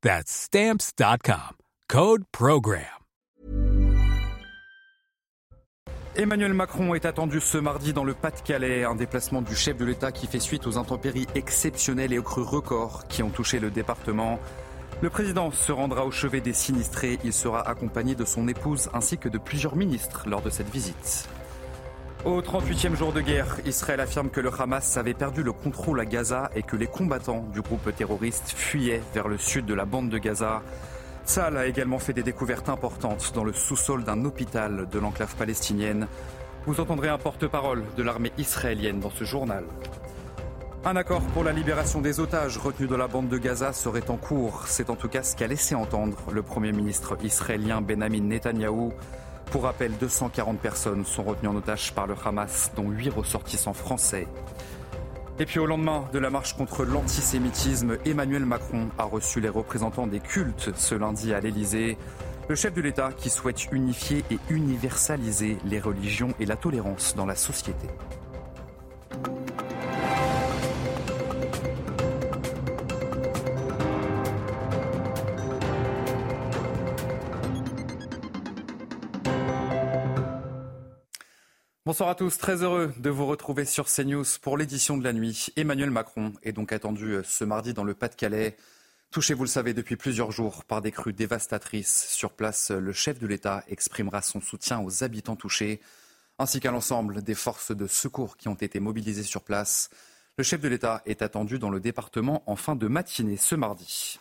That's Stamps.com. Code Program. Emmanuel Macron est attendu ce mardi dans le Pas-de-Calais, un déplacement du chef de l'État qui fait suite aux intempéries exceptionnelles et aux crues records qui ont touché le département. Le président se rendra au chevet des sinistrés. Il sera accompagné de son épouse ainsi que de plusieurs ministres lors de cette visite. Au 38e jour de guerre, Israël affirme que le Hamas avait perdu le contrôle à Gaza et que les combattants du groupe terroriste fuyaient vers le sud de la bande de Gaza. Saal a également fait des découvertes importantes dans le sous-sol d'un hôpital de l'enclave palestinienne. Vous entendrez un porte-parole de l'armée israélienne dans ce journal. Un accord pour la libération des otages retenus dans la bande de Gaza serait en cours. C'est en tout cas ce qu'a laissé entendre le Premier ministre israélien Benjamin Netanyahou. Pour rappel, 240 personnes sont retenues en otage par le Hamas, dont 8 ressortissants français. Et puis au lendemain de la marche contre l'antisémitisme, Emmanuel Macron a reçu les représentants des cultes ce lundi à l'Élysée. Le chef de l'État qui souhaite unifier et universaliser les religions et la tolérance dans la société. Bonsoir à tous, très heureux de vous retrouver sur CNews pour l'édition de la nuit. Emmanuel Macron est donc attendu euh, ce mardi dans le Pas-de-Calais. Touché, vous le savez, depuis plusieurs jours par des crues dévastatrices. Sur place, le chef de l'État exprimera son soutien aux habitants touchés, ainsi qu'à l'ensemble des forces de secours qui ont été mobilisées sur place. Le chef de l'État est attendu dans le département en fin de matinée ce mardi.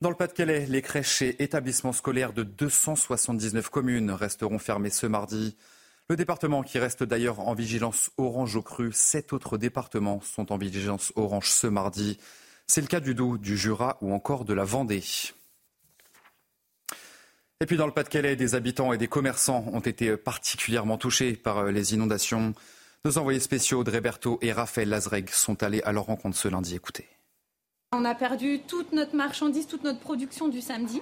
Dans le Pas-de-Calais, les crèches et établissements scolaires de 279 communes resteront fermés ce mardi. Le département qui reste d'ailleurs en vigilance orange au cru, sept autres départements sont en vigilance orange ce mardi. C'est le cas du Doubs, du Jura ou encore de la Vendée. Et puis dans le Pas-de-Calais, des habitants et des commerçants ont été particulièrement touchés par euh, les inondations. Nos envoyés spéciaux Dreberto et Raphaël Lazreg sont allés à leur rencontre ce lundi. Écoutez. On a perdu toute notre marchandise, toute notre production du samedi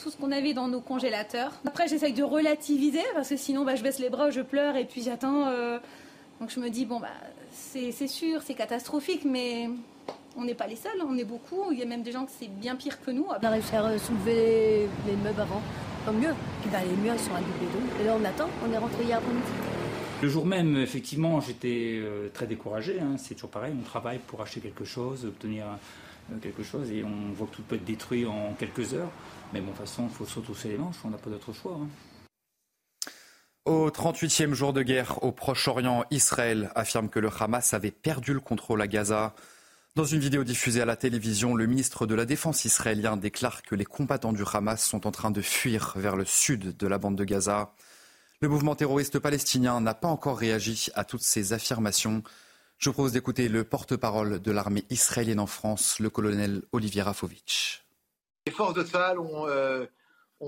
tout ce qu'on avait dans nos congélateurs. Après, j'essaye de relativiser parce que sinon, bah, je baisse les bras, je pleure et puis j'attends. Euh, donc je me dis, bon, bah, c'est sûr, c'est catastrophique, mais on n'est pas les seuls, on est beaucoup. Il y a même des gens que c'est bien pire que nous. On a réussi à soulever les, meubles avant, tant mieux. Puis bah, les murs, ils sont à double dos. Et là, on attend, on est rentré hier après-midi. Le jour même, effectivement, j'étais euh, très découragé. Hein. C'est toujours pareil, on travaille pour acheter quelque chose, obtenir euh, quelque chose, et on voit que tout peut être détruit en quelques heures. Mais bon, de toute façon, il faut les manches, on n'a pas d'autre choix. Hein. Au 38e jour de guerre au Proche-Orient, Israël affirme que le Hamas avait perdu le contrôle à Gaza. Dans une vidéo diffusée à la télévision, le ministre de la Défense israélien déclare que les combattants du Hamas sont en train de fuir vers le sud de la bande de Gaza. Le mouvement terroriste palestinien n'a pas encore réagi à toutes ces affirmations. Je propose d'écouter le porte-parole de l'armée israélienne en France, le colonel Olivier Rafovitch. Les forces de Tsahal ont, euh,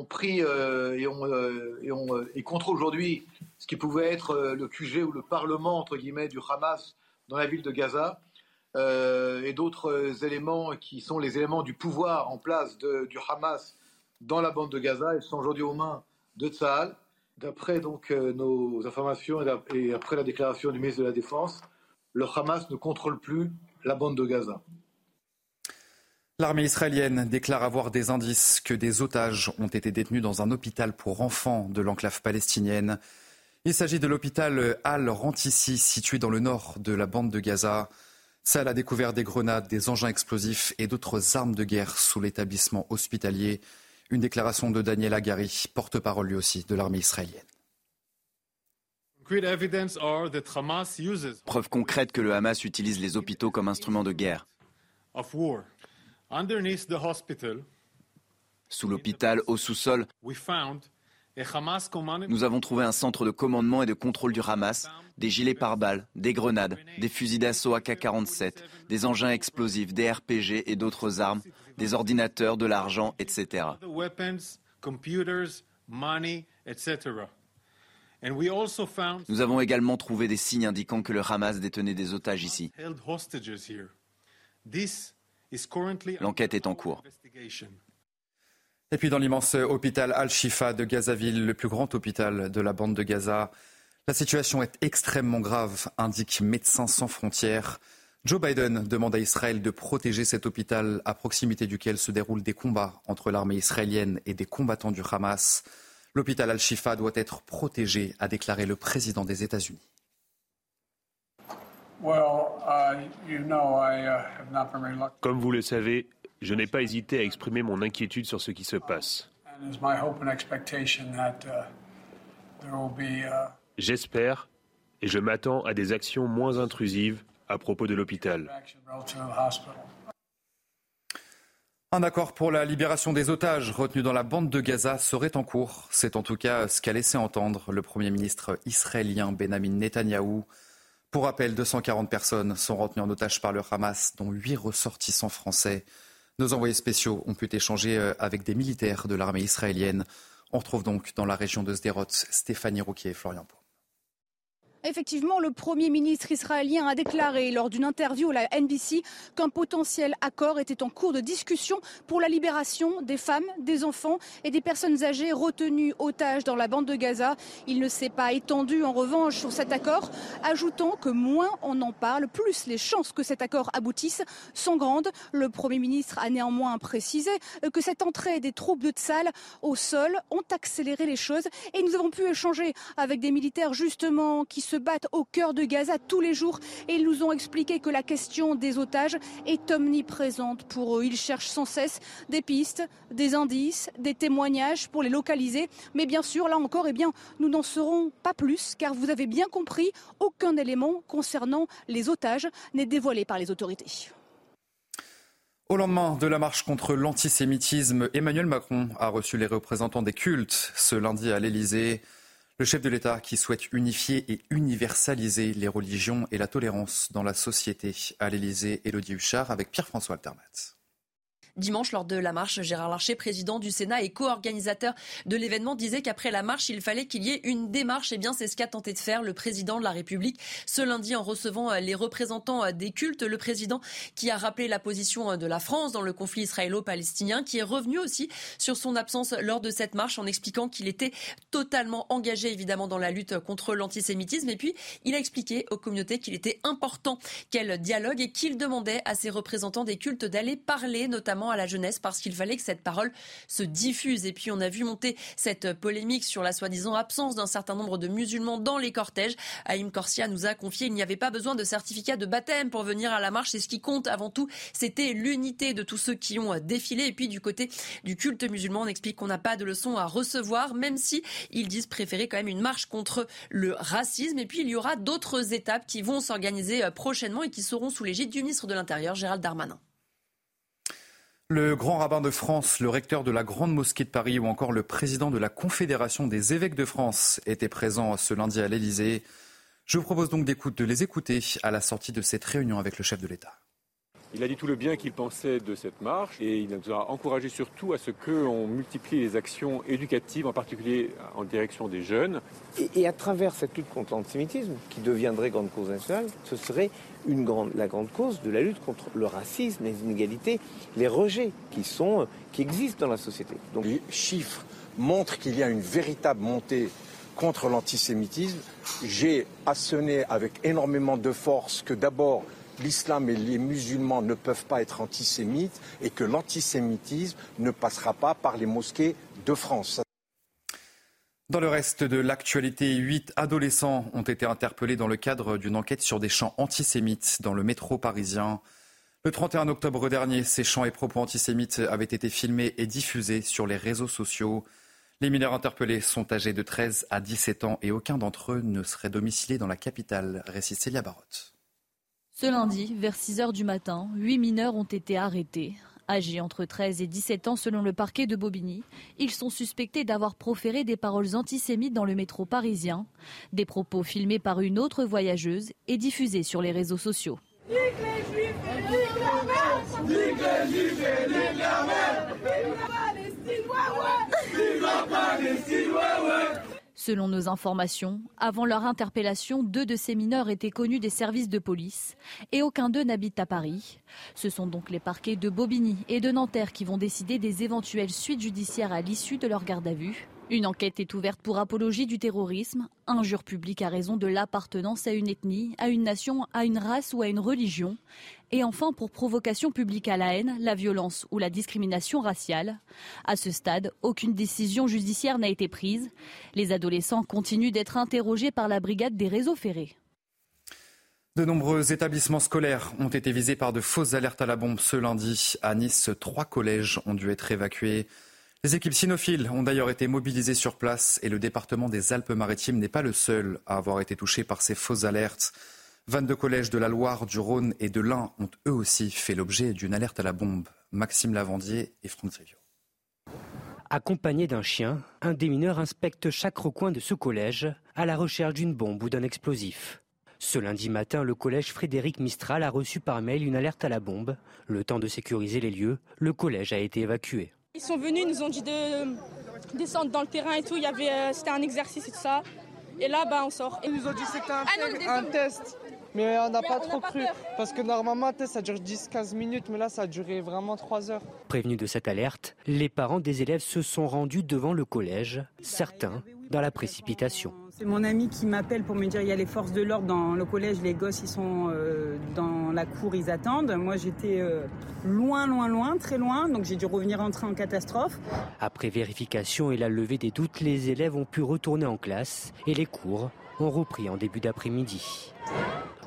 pris euh, et, ont, euh, et, et, contrôlent aujourd'hui ce qui pouvait être le QG ou le parlement entre guillemets du Hamas dans la ville de Gaza et d'autres éléments qui sont les éléments du pouvoir en place du Hamas dans la bande de Gaza. Ils sont aujourd'hui aux mains de Tsahal. D'après donc nos informations et après la déclaration du ministre de la Défense, le Hamas ne contrôle plus la bande de Gaza. L'armée israélienne déclare avoir des indices que des otages ont été détenus dans un hôpital pour enfants de l'enclave palestinienne. Il s'agit de l'hôpital Al-Rantissi, situé dans le nord de la bande de Gaza. Salle a découvert des grenades, des engins explosifs et d'autres armes de guerre sous l'établissement hospitalier. Une déclaration de Daniel Agari, porte-parole lui aussi de l'armée israélienne. Preuve concrète que le Hamas utilise les hôpitaux comme instrument de guerre. Sous l'hôpital, au sous-sol, nous avons trouvé un centre de commandement et de contrôle du Hamas, des gilets pare-balles, des grenades, des fusils d'assaut AK-47, des engins explosifs, des RPG et d'autres armes, des ordinateurs, de l'argent, etc. Nous avons également trouvé des signes indiquant que le Hamas détenait des otages ici. L'enquête est en cours. Et puis dans l'immense hôpital Al-Shifa de Gazaville, le plus grand hôpital de la bande de Gaza, la situation est extrêmement grave, indique Médecins sans frontières. Joe Biden demande à Israël de protéger cet hôpital à proximité duquel se déroulent des combats entre l'armée israélienne et des combattants du Hamas. L'hôpital Al-Shifa doit être protégé, a déclaré le président des États-Unis. Comme vous le savez, je n'ai pas hésité à exprimer mon inquiétude sur ce qui se passe. J'espère et je m'attends à des actions moins intrusives à propos de l'hôpital. Un accord pour la libération des otages retenus dans la bande de Gaza serait en cours. C'est en tout cas ce qu'a laissé entendre le Premier ministre israélien Benjamin Netanyahou. Pour rappel, 240 personnes sont retenues en otage par le Hamas, dont 8 ressortissants français. Nos envoyés spéciaux ont pu échanger euh, avec des militaires de l'armée israélienne. On retrouve donc dans la région de Sderot Stéphanie Rouquier et Florian Pau. Effectivement, le Premier ministre israélien a déclaré lors d'une interview à la NBC qu'un potentiel accord était en cours de discussion pour la libération des femmes, des enfants et des personnes âgées retenues otages dans la bande de Gaza. Il ne s'est pas étendu en revanche sur cet accord, ajoutant que moins on en parle, plus les chances que cet accord aboutisse sont grandes. Le Premier ministre a néanmoins précisé que cette entrée des troupes de Tsal au sol ont accéléré les choses et nous avons pu échanger avec des militaires justement qui se battent au cœur de Gaza tous les jours et ils nous ont expliqué que la question des otages est omniprésente pour eux. Ils cherchent sans cesse des pistes, des indices, des témoignages pour les localiser. Mais bien sûr, là encore, eh bien, nous n'en serons pas plus car vous avez bien compris, aucun élément concernant les otages n'est dévoilé par les autorités. Au lendemain de la marche contre l'antisémitisme, Emmanuel Macron a reçu les représentants des cultes ce lundi à l'Élysée. Le chef de l'État qui souhaite unifier et universaliser les religions et la tolérance dans la société à l'Élysée, Élodie Huchard avec Pierre-François Altermat. Dimanche, lors de la marche, Gérard Larcher, président du Sénat et co-organisateur de l'événement, disait qu'après la marche, il fallait qu'il y ait une démarche. Et eh bien, c'est ce qu'a tenté de faire le président de la République ce lundi en recevant euh, les représentants euh, des cultes. Le président qui a rappelé la position euh, de la France dans le conflit israélo-palestinien, qui est revenu aussi sur son absence lors de cette marche en expliquant qu'il était totalement engagé évidemment dans la lutte contre l'antisémitisme. Et puis, il a expliqué aux communautés qu'il était important qu'elles dialoguent et qu'il demandait à ses représentants des cultes d'aller parler notamment à la jeunesse parce qu'il fallait que cette parole se diffuse. Et puis on a vu monter cette polémique sur la soi-disant absence d'un certain nombre de musulmans dans les cortèges. Haïm Korsia nous a confié qu'il n'y avait pas besoin de certificat de baptême pour venir à la marche. Et ce qui compte avant tout, c'était l'unité de tous ceux qui ont défilé. Et puis du côté du culte musulman, on explique qu'on n'a pas de leçons à recevoir, même si ils disent préférer quand même une marche contre le racisme. Et puis il y aura d'autres étapes qui vont s'organiser prochainement et qui seront sous l'égide du ministre de l'Intérieur, Gérald Darmanin. Le grand rabbin de France, le recteur de la Grande Mosquée de Paris ou encore le président de la Confédération des évêques de France étaient présents ce lundi à l'Élysée. Je vous propose donc de les écouter à la sortie de cette réunion avec le chef de l'État. Il a dit tout le bien qu'il pensait de cette marche et il nous a encouragé surtout à ce qu'on multiplie les actions éducatives, en particulier en direction des jeunes. Et, à travers cette lutte contre l'antisémitisme, qui deviendrait grande cause nationale, ce serait une grande, la grande cause de la lutte contre le racisme, les inégalités, les rejets qui, sont, qui existent dans la société. Donc, les chiffres montrent qu'il y a une véritable montée contre l'antisémitisme. J'ai assonné avec énormément de force que d'abord l'islam et les musulmans ne peuvent pas être antisémites et que l'antisémitisme ne passera pas par les mosquées de France. Dans le reste de l'actualité, huit adolescents ont été interpellés dans le cadre d'une enquête sur des chants antisémites dans le métro parisien. Le 31 octobre dernier, ces chants et propos antisémites avaient été filmés et diffusés sur les réseaux sociaux. Les mineurs interpellés sont âgés de 13 à 17 ans et aucun d'entre eux ne serait domicilié dans la capitale, récit Célia Barotte. Ce lundi, vers 6 heures du matin, huit mineurs ont été arrêtés. Âgés entre 13 et 17 ans selon le parquet de Bobigny, ils sont suspectés d'avoir proféré des paroles antisémites dans le métro parisien, des propos filmés par une autre voyageuse et diffusés sur les réseaux sociaux. Selon nos informations, avant leur interpellation, deux de ces mineurs étaient connus des services de police et aucun d'eux n'habite à Paris. Ce sont donc les parquets de Bobigny et de Nanterre qui vont décider des éventuelles suites judiciaires à l'issue de leur garde à vue. Une enquête est ouverte pour apologie du terrorisme, injure publique à raison de l'appartenance à une ethnie, à une nation, à une race ou à une religion, et enfin pour provocation publique à la haine, la violence ou la discrimination raciale. À ce stade, aucune décision judiciaire n'a été prise. Les adolescents continuent d'être interrogés par la brigade des réseaux ferrés. De nombreux établissements scolaires ont été visés par de fausses alertes à la bombe ce lundi. À Nice, trois collèges ont dû être évacués. Les équipes cynophiles ont d'ailleurs été mobilisées sur place et le département des Alpes-Maritimes n'est pas le seul à avoir été touché par ces fausses alertes. 22 collèges de la Loire, du Rhône et de l'Ain ont eux aussi fait l'objet d'une alerte à la bombe. Maxime Lavandier et Franck Trivio. Accompagné d'un chien, un des mineurs inspecte chaque recoin de ce collège à la recherche d'une bombe ou d'un explosif. Ce lundi matin, le collège Frédéric Mistral a reçu par mail une alerte à la bombe. Le temps de sécuriser les lieux, le collège a été évacué. Ils sont venus, ils nous ont dit de descendre dans le terrain et tout. Il y avait, euh, c'était un exercice et tout ça. Et là, bah, on sort. Ils nous ont dit que c'était un, Ah un test. Mais on n'a pas on trop pas cru. peur. Parce que normalement, ça dure 10-15 minutes. Mais là, ça a duré vraiment 3 heures. Prévenus de cette alerte, les parents des élèves se sont rendus devant le collège, certains dans la précipitation. C'est mon ami qui m'appelle pour me dire il y a les forces de l'ordre dans le collège, les gosses ils sont euh, dans la cour, ils attendent. Moi j'étais euh, loin, loin, loin, très loin, donc j'ai dû revenir entrer en catastrophe. Après vérification et la levée des doutes, les élèves ont pu retourner en classe et les cours ont repris en début d'après-midi.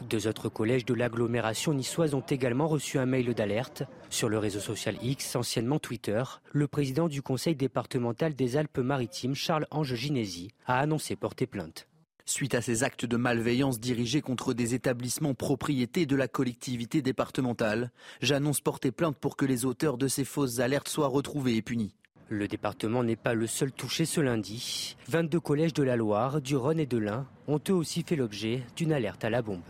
Deux autres collèges de l'agglomération niçoise ont également reçu un mail d'alerte. Sur le réseau social X, anciennement Twitter, le président du conseil départemental des Alpes-Maritimes, Charles-Ange Ginesi, a annoncé porter plainte. Suite à ces actes de malveillance dirigés contre des établissements propriétés de la collectivité départementale, j'annonce porter plainte pour que les auteurs de ces fausses alertes soient retrouvés et punis. Le département n'est pas le seul touché ce lundi. 22 collèges de la Loire, du Rhône et de l'Ain ont eux aussi fait l'objet d'une alerte à la bombe.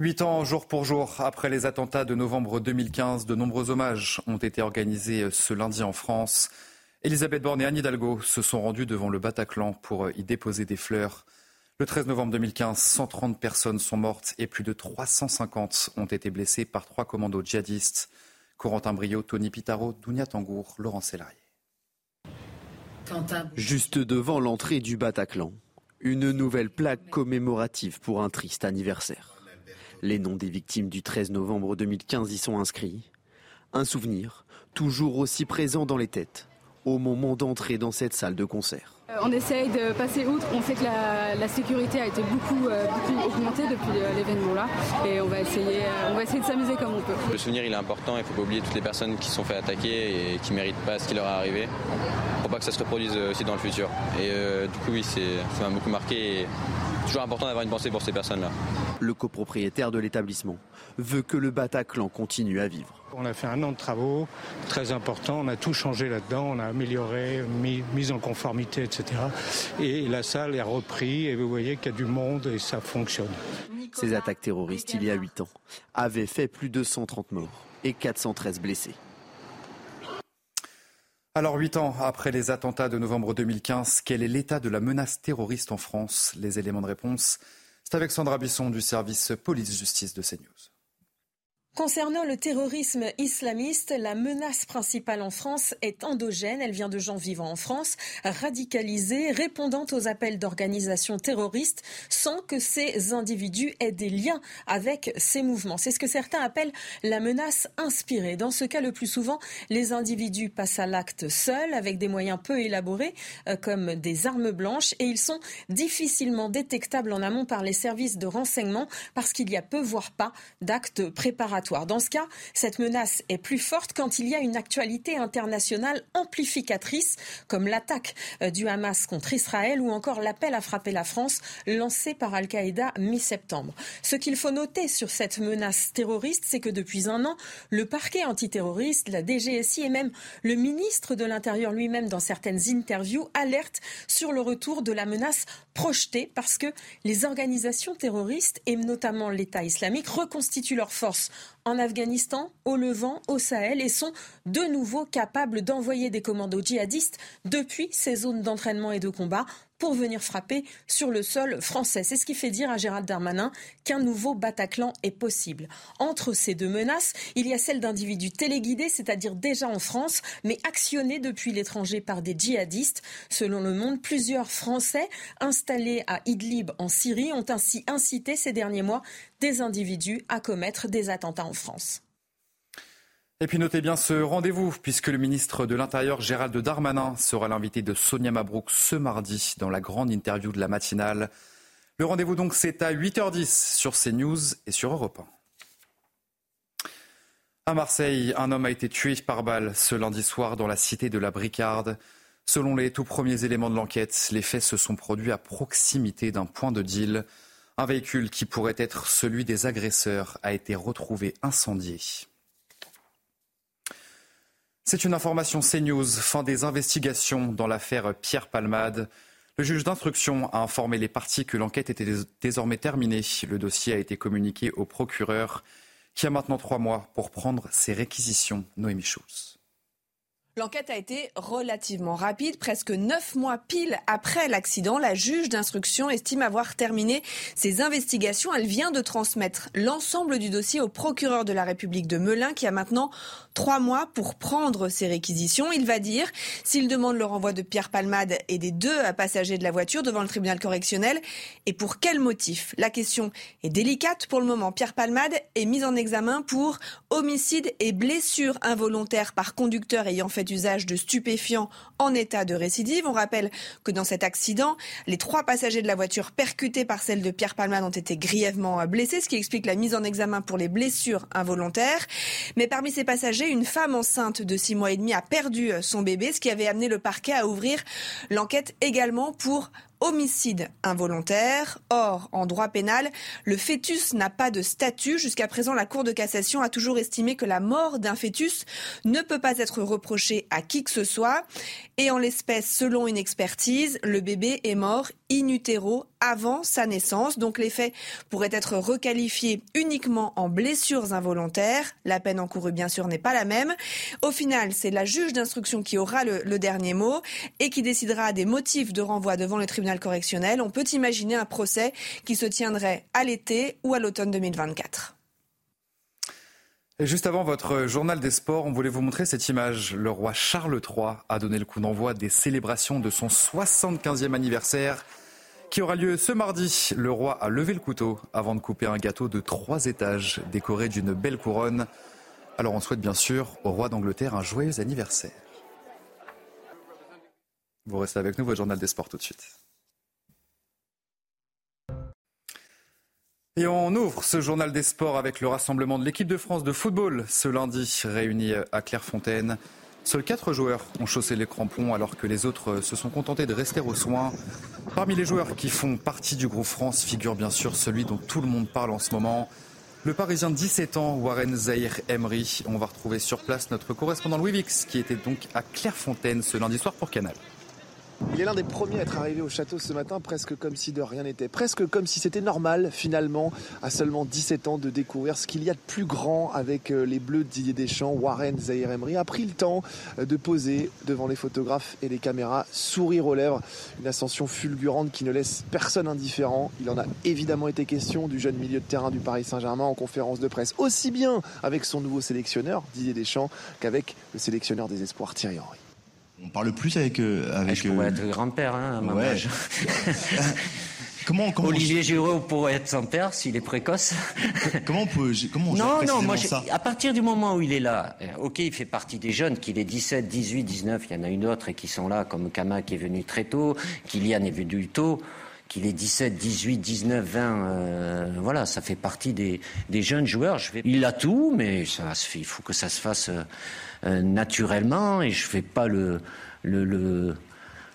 Huit ans jour pour jour après les attentats de novembre 2015, de nombreux hommages ont été organisés ce lundi en France. Elisabeth Borne et Anne Hidalgo se sont rendues devant le Bataclan pour y déposer des fleurs. Le 13 novembre 2015, 130 personnes sont mortes et plus de 350 ont été blessées par trois commandos djihadistes. Corentin Brio, Tony Pitaro, Dounia Tangour, Laurent Sélarié. Juste devant l'entrée du Bataclan, une nouvelle plaque commémorative pour un triste anniversaire. Les noms des victimes du 13 novembre 2015 y sont inscrits. Un souvenir toujours aussi présent dans les têtes au moment d'entrer dans cette salle de concert. Euh, On essaye de passer outre. On sait que la, la sécurité a été beaucoup, euh, beaucoup augmentée depuis euh, l'événement là. Et on va essayer, euh, on va essayer de s'amuser comme on peut. Le souvenir il est important, il ne faut pas oublier toutes les personnes qui se sont fait attaquer et qui ne méritent pas ce qui leur est arrivé pour pas que ça se reproduise aussi dans le futur. Et euh, du coup oui, ça m'a beaucoup marqué et toujours important d'avoir une pensée pour ces personnes-là. Le copropriétaire de l'établissement veut que le Bataclan continue à vivre. On a fait un an de travaux très importants, on a tout changé là-dedans, on a amélioré, mis, mis en conformité, etc. Et la salle est reprise et vous voyez qu'il y a du monde et ça fonctionne. Ces attaques terroristes, il y a 8 ans, avaient fait plus de 130 morts et 413 blessés. Alors, huit ans après les attentats de novembre 2015, quel est l'état de la menace terroriste en France? Les éléments de réponse, c'est avec Sandra Bisson du service police-justice de CNews. Concernant le terrorisme islamiste, la menace principale en France est endogène. Elle vient de gens vivant en France, radicalisés, répondant aux appels d'organisations terroristes sans que ces individus aient des liens avec ces mouvements. C'est ce que certains appellent la menace inspirée. Dans ce cas, le plus souvent, les individus passent à l'acte seuls, avec des moyens peu élaborés, euh, comme des armes blanches, et ils sont difficilement détectables en amont par les services de renseignement parce qu'il y a peu, voire pas, d'actes préparatoires dans ce cas, cette menace est plus forte quand il y a une actualité internationale amplificatrice, comme l'attaque euh, du Hamas contre Israël ou encore l'appel à frapper la France lancé par Al-Qaïda mi-septembre. Ce qu'il faut noter sur cette menace terroriste, c'est que depuis un an, le parquet antiterroriste, la DGSI et même le ministre de l'Intérieur lui-même dans certaines interviews alertent sur le retour de la menace projetée parce que les organisations terroristes et notamment l'État islamique reconstituent leurs forces en Afghanistan, au Levant, au Sahel et sont de nouveau capables d'envoyer des commandos djihadistes depuis ces zones d'entraînement et de combat pour venir frapper sur le sol français. C'est ce qui fait dire à Gérald Darmanin qu'un nouveau Bataclan est possible. Entre ces deux menaces, il y a celle d'individus téléguidés, c'est-à-dire déjà en France, mais actionnés depuis l'étranger par des djihadistes. Selon Le Monde, plusieurs Français installés à Idlib en Syrie ont ainsi incité ces derniers mois des individus à commettre des attentats en France. Et puis notez bien ce rendez-vous, puisque le ministre de l'Intérieur Gérald Darmanin sera l'invité de Sonia Mabrouk ce mardi dans la grande interview de la matinale. Le rendez-vous donc c'est à 8h10 sur CNews et sur Europe 1. À Marseille, un homme a été tué par balle ce lundi soir dans la cité de la Bricarde. Selon les tout premiers éléments de l'enquête, les faits se sont produits à proximité d'un point de deal. Un véhicule qui pourrait être celui des agresseurs a été retrouvé incendié. C'est une information CNews, fin des investigations dans l'affaire Pierre Palmade. Le juge d'instruction a informé les parties que l'enquête était désormais terminée. Le dossier a été communiqué au procureur qui a maintenant trois mois pour prendre ses réquisitions. Noémie Schulz. L'enquête a été relativement rapide, presque neuf mois pile après l'accident. La juge d'instruction estime avoir terminé ses investigations. Elle vient de transmettre l'ensemble du dossier au procureur de la République de Melun qui a maintenant trois mois pour prendre ses réquisitions. Il va dire s'il demande le renvoi de Pierre Palmade et des deux passagers de la voiture devant le tribunal correctionnel et pour quel motif? La question est délicate pour le moment. Pierre Palmade est mis en examen pour homicide et blessure involontaire par conducteur ayant fait usage de stupéfiants en état de récidive. On rappelle que dans cet accident, les trois passagers de la voiture percutés par celle de Pierre Palmade ont été grièvement blessés, ce qui explique la mise en examen pour les blessures involontaires. Mais parmi ces passagers, une femme enceinte de six mois et demi a perdu son bébé, ce qui avait amené le parquet à ouvrir l'enquête également pour homicide involontaire. Or, en droit pénal, le fœtus n'a pas de statut. Jusqu'à présent, la Cour de cassation a toujours estimé que la mort d'un fœtus ne peut pas être reprochée à qui que ce soit. Et en l'espèce, selon une expertise, le bébé est mort in utero avant sa naissance. Donc les faits pourraient être requalifiés uniquement en blessures involontaires. La peine encourue, bien sûr, n'est pas la même. Au final, c'est la juge d'instruction qui aura le, le, dernier mot et qui décidera des motifs de renvoi devant le tribunal correctionnel. On peut imaginer un procès qui se tiendrait à l'été ou à l'automne 2024. Et juste avant votre journal des sports, on voulait vous montrer cette image. Le roi Charles III a donné le coup d'envoi des célébrations de son 75e anniversaire qui aura lieu ce mardi. Le roi a levé le couteau avant de couper un gâteau de trois étages décoré d'une belle couronne. Alors on souhaite bien sûr au roi d'Angleterre un joyeux anniversaire. Vous restez avec nous, votre journal des sports tout de suite. Et on ouvre ce journal des sports avec le rassemblement de l'équipe de France de football ce lundi réuni à Clairefontaine. Seuls quatre joueurs ont chaussé les crampons alors que les autres se sont contentés de rester aux soins. Parmi les joueurs qui font partie du groupe France figure bien sûr celui dont tout le monde parle en ce moment. Le Parisien de 17 ans, Warren Zahir Emery. On va retrouver sur place notre correspondant Louis Vix qui était donc à Clairefontaine ce lundi soir pour Canal. Il est l'un des premiers à être arrivé au château ce matin, presque comme si de rien n'était, presque comme si c'était normal finalement, à seulement 17 ans, de découvrir ce qu'il y a de plus grand avec euh, les Bleus de Didier Deschamps. Warren Zahir Emery a pris le temps euh, de poser devant les photographes et les caméras, sourire aux lèvres, une ascension fulgurante qui ne laisse personne indifférent. Il en a évidemment été question du jeune milieu de terrain du Paris Saint-Germain en conférence de presse, aussi bien avec son nouveau sélectionneur, Didier Deschamps, qu'avec le sélectionneur des espoirs, Thierry Henry. On parle plus avec. Euh, avec je pourrais être grand-père, hein, à mon ouais. âge. comment, comment Olivier Giroud pourrait être son père s'il est précoce. comment on peut. Comment on non, non, moi, ça à partir du moment où il est là, euh, ok, il fait partie des jeunes, qu'il est 17, 18, 19, il y en a une autre et qui sont là, comme Kama qui est venu très tôt, Kylian est venu tôt qu'il est 17, 18, 19, 20, euh, voilà, ça fait partie des, des jeunes joueurs. Je. Il a tout, mais ça se fait, il faut que ça se fasse euh, euh, naturellement et je fais pas le, le, le,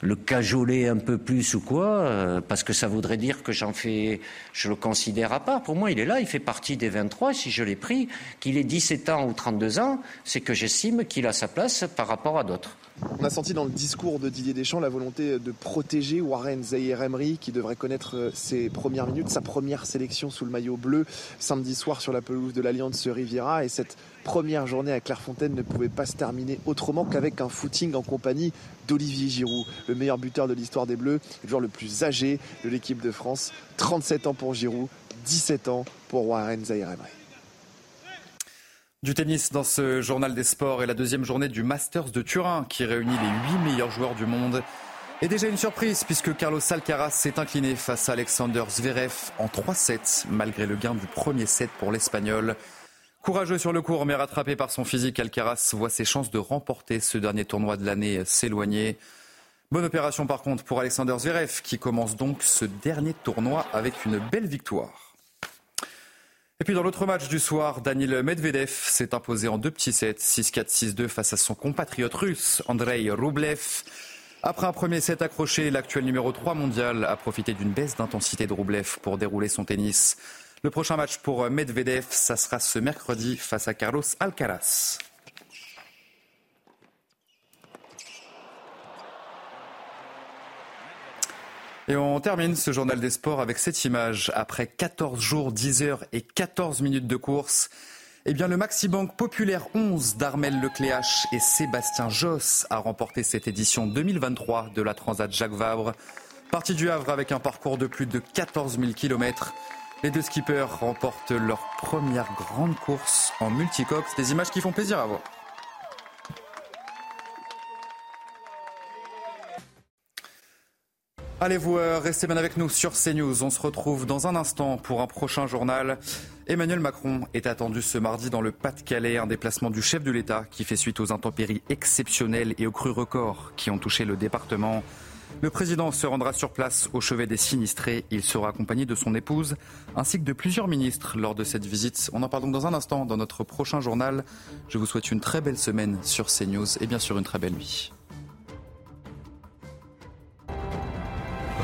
le cajoler un peu plus ou quoi, euh, parce que ça voudrait dire que j'en fais, je le considère à part. Pour moi, il est là, il fait partie des 23. Si je l'ai pris, qu'il ait 17 ans ou 32 ans, c'est que j'estime qu'il a sa place par rapport à d'autres. On a senti dans le discours de Didier Deschamps la volonté de protéger Warren Zahir Emery qui devrait connaître ses premières minutes, sa première sélection sous le maillot bleu samedi soir sur la pelouse de l'Alliance Riviera et cette première journée à Clairefontaine ne pouvait pas se terminer autrement qu'avec un footing en compagnie d'Olivier Giroud, le meilleur buteur de l'histoire des Bleus, le joueur le plus âgé de l'équipe de France, 37 ans pour Giroud, 17 ans pour Warren Emery. Du tennis dans ce journal des sports et la deuxième journée du Masters de Turin qui réunit les huit meilleurs joueurs du monde. Et déjà une surprise puisque Carlos Alcaraz s'est incliné face à Alexander Zverev en 3-7 malgré le gain du premier set pour l'Espagnol. Courageux sur le court mais rattrapé par son physique, Alcaraz voit ses chances de remporter ce dernier tournoi de l'année s'éloigner. Bonne opération par contre pour Alexander Zverev qui commence donc ce dernier tournoi avec une belle victoire. Et puis dans l'autre match du soir, Daniel Medvedev s'est imposé en deux petits sets, 6-4, 6-2 face à son compatriote russe, Andrei Rublev. Après un premier set accroché, l'actuel numéro 3 mondial a profité d'une baisse d'intensité de Rublev pour dérouler son tennis. Le prochain match pour Medvedev, ça sera ce mercredi face à Carlos Alcaraz. Et on termine ce journal des sports avec cette image. Après 14 jours, 10 heures et 14 minutes de course, eh bien, le Maxi Bank Populaire 11 d'Armel Lecléache et Sébastien Josse a remporté cette édition 2023 de la Transat Jacques Vabre. Parti du Havre avec un parcours de plus de 14 000 km. Les deux skippers remportent leur première grande course en multicoque. Des images qui font plaisir à voir. Allez, vous euh, restez bien avec nous sur CNews. On se retrouve dans un instant pour un prochain journal. Emmanuel Macron est attendu ce mardi dans le Pas-de-Calais, un déplacement du chef de l'État qui fait suite aux intempéries exceptionnelles et aux crues records qui ont touché le département. Le président se rendra sur place au chevet des sinistrés. Il sera accompagné de son épouse ainsi que de plusieurs ministres lors de cette visite. On en parle donc dans un instant dans notre prochain journal. Je vous souhaite une très belle semaine sur CNews et bien sûr une très belle nuit.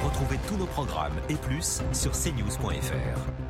Retrouvez tous nos programmes et plus sur cnews.fr.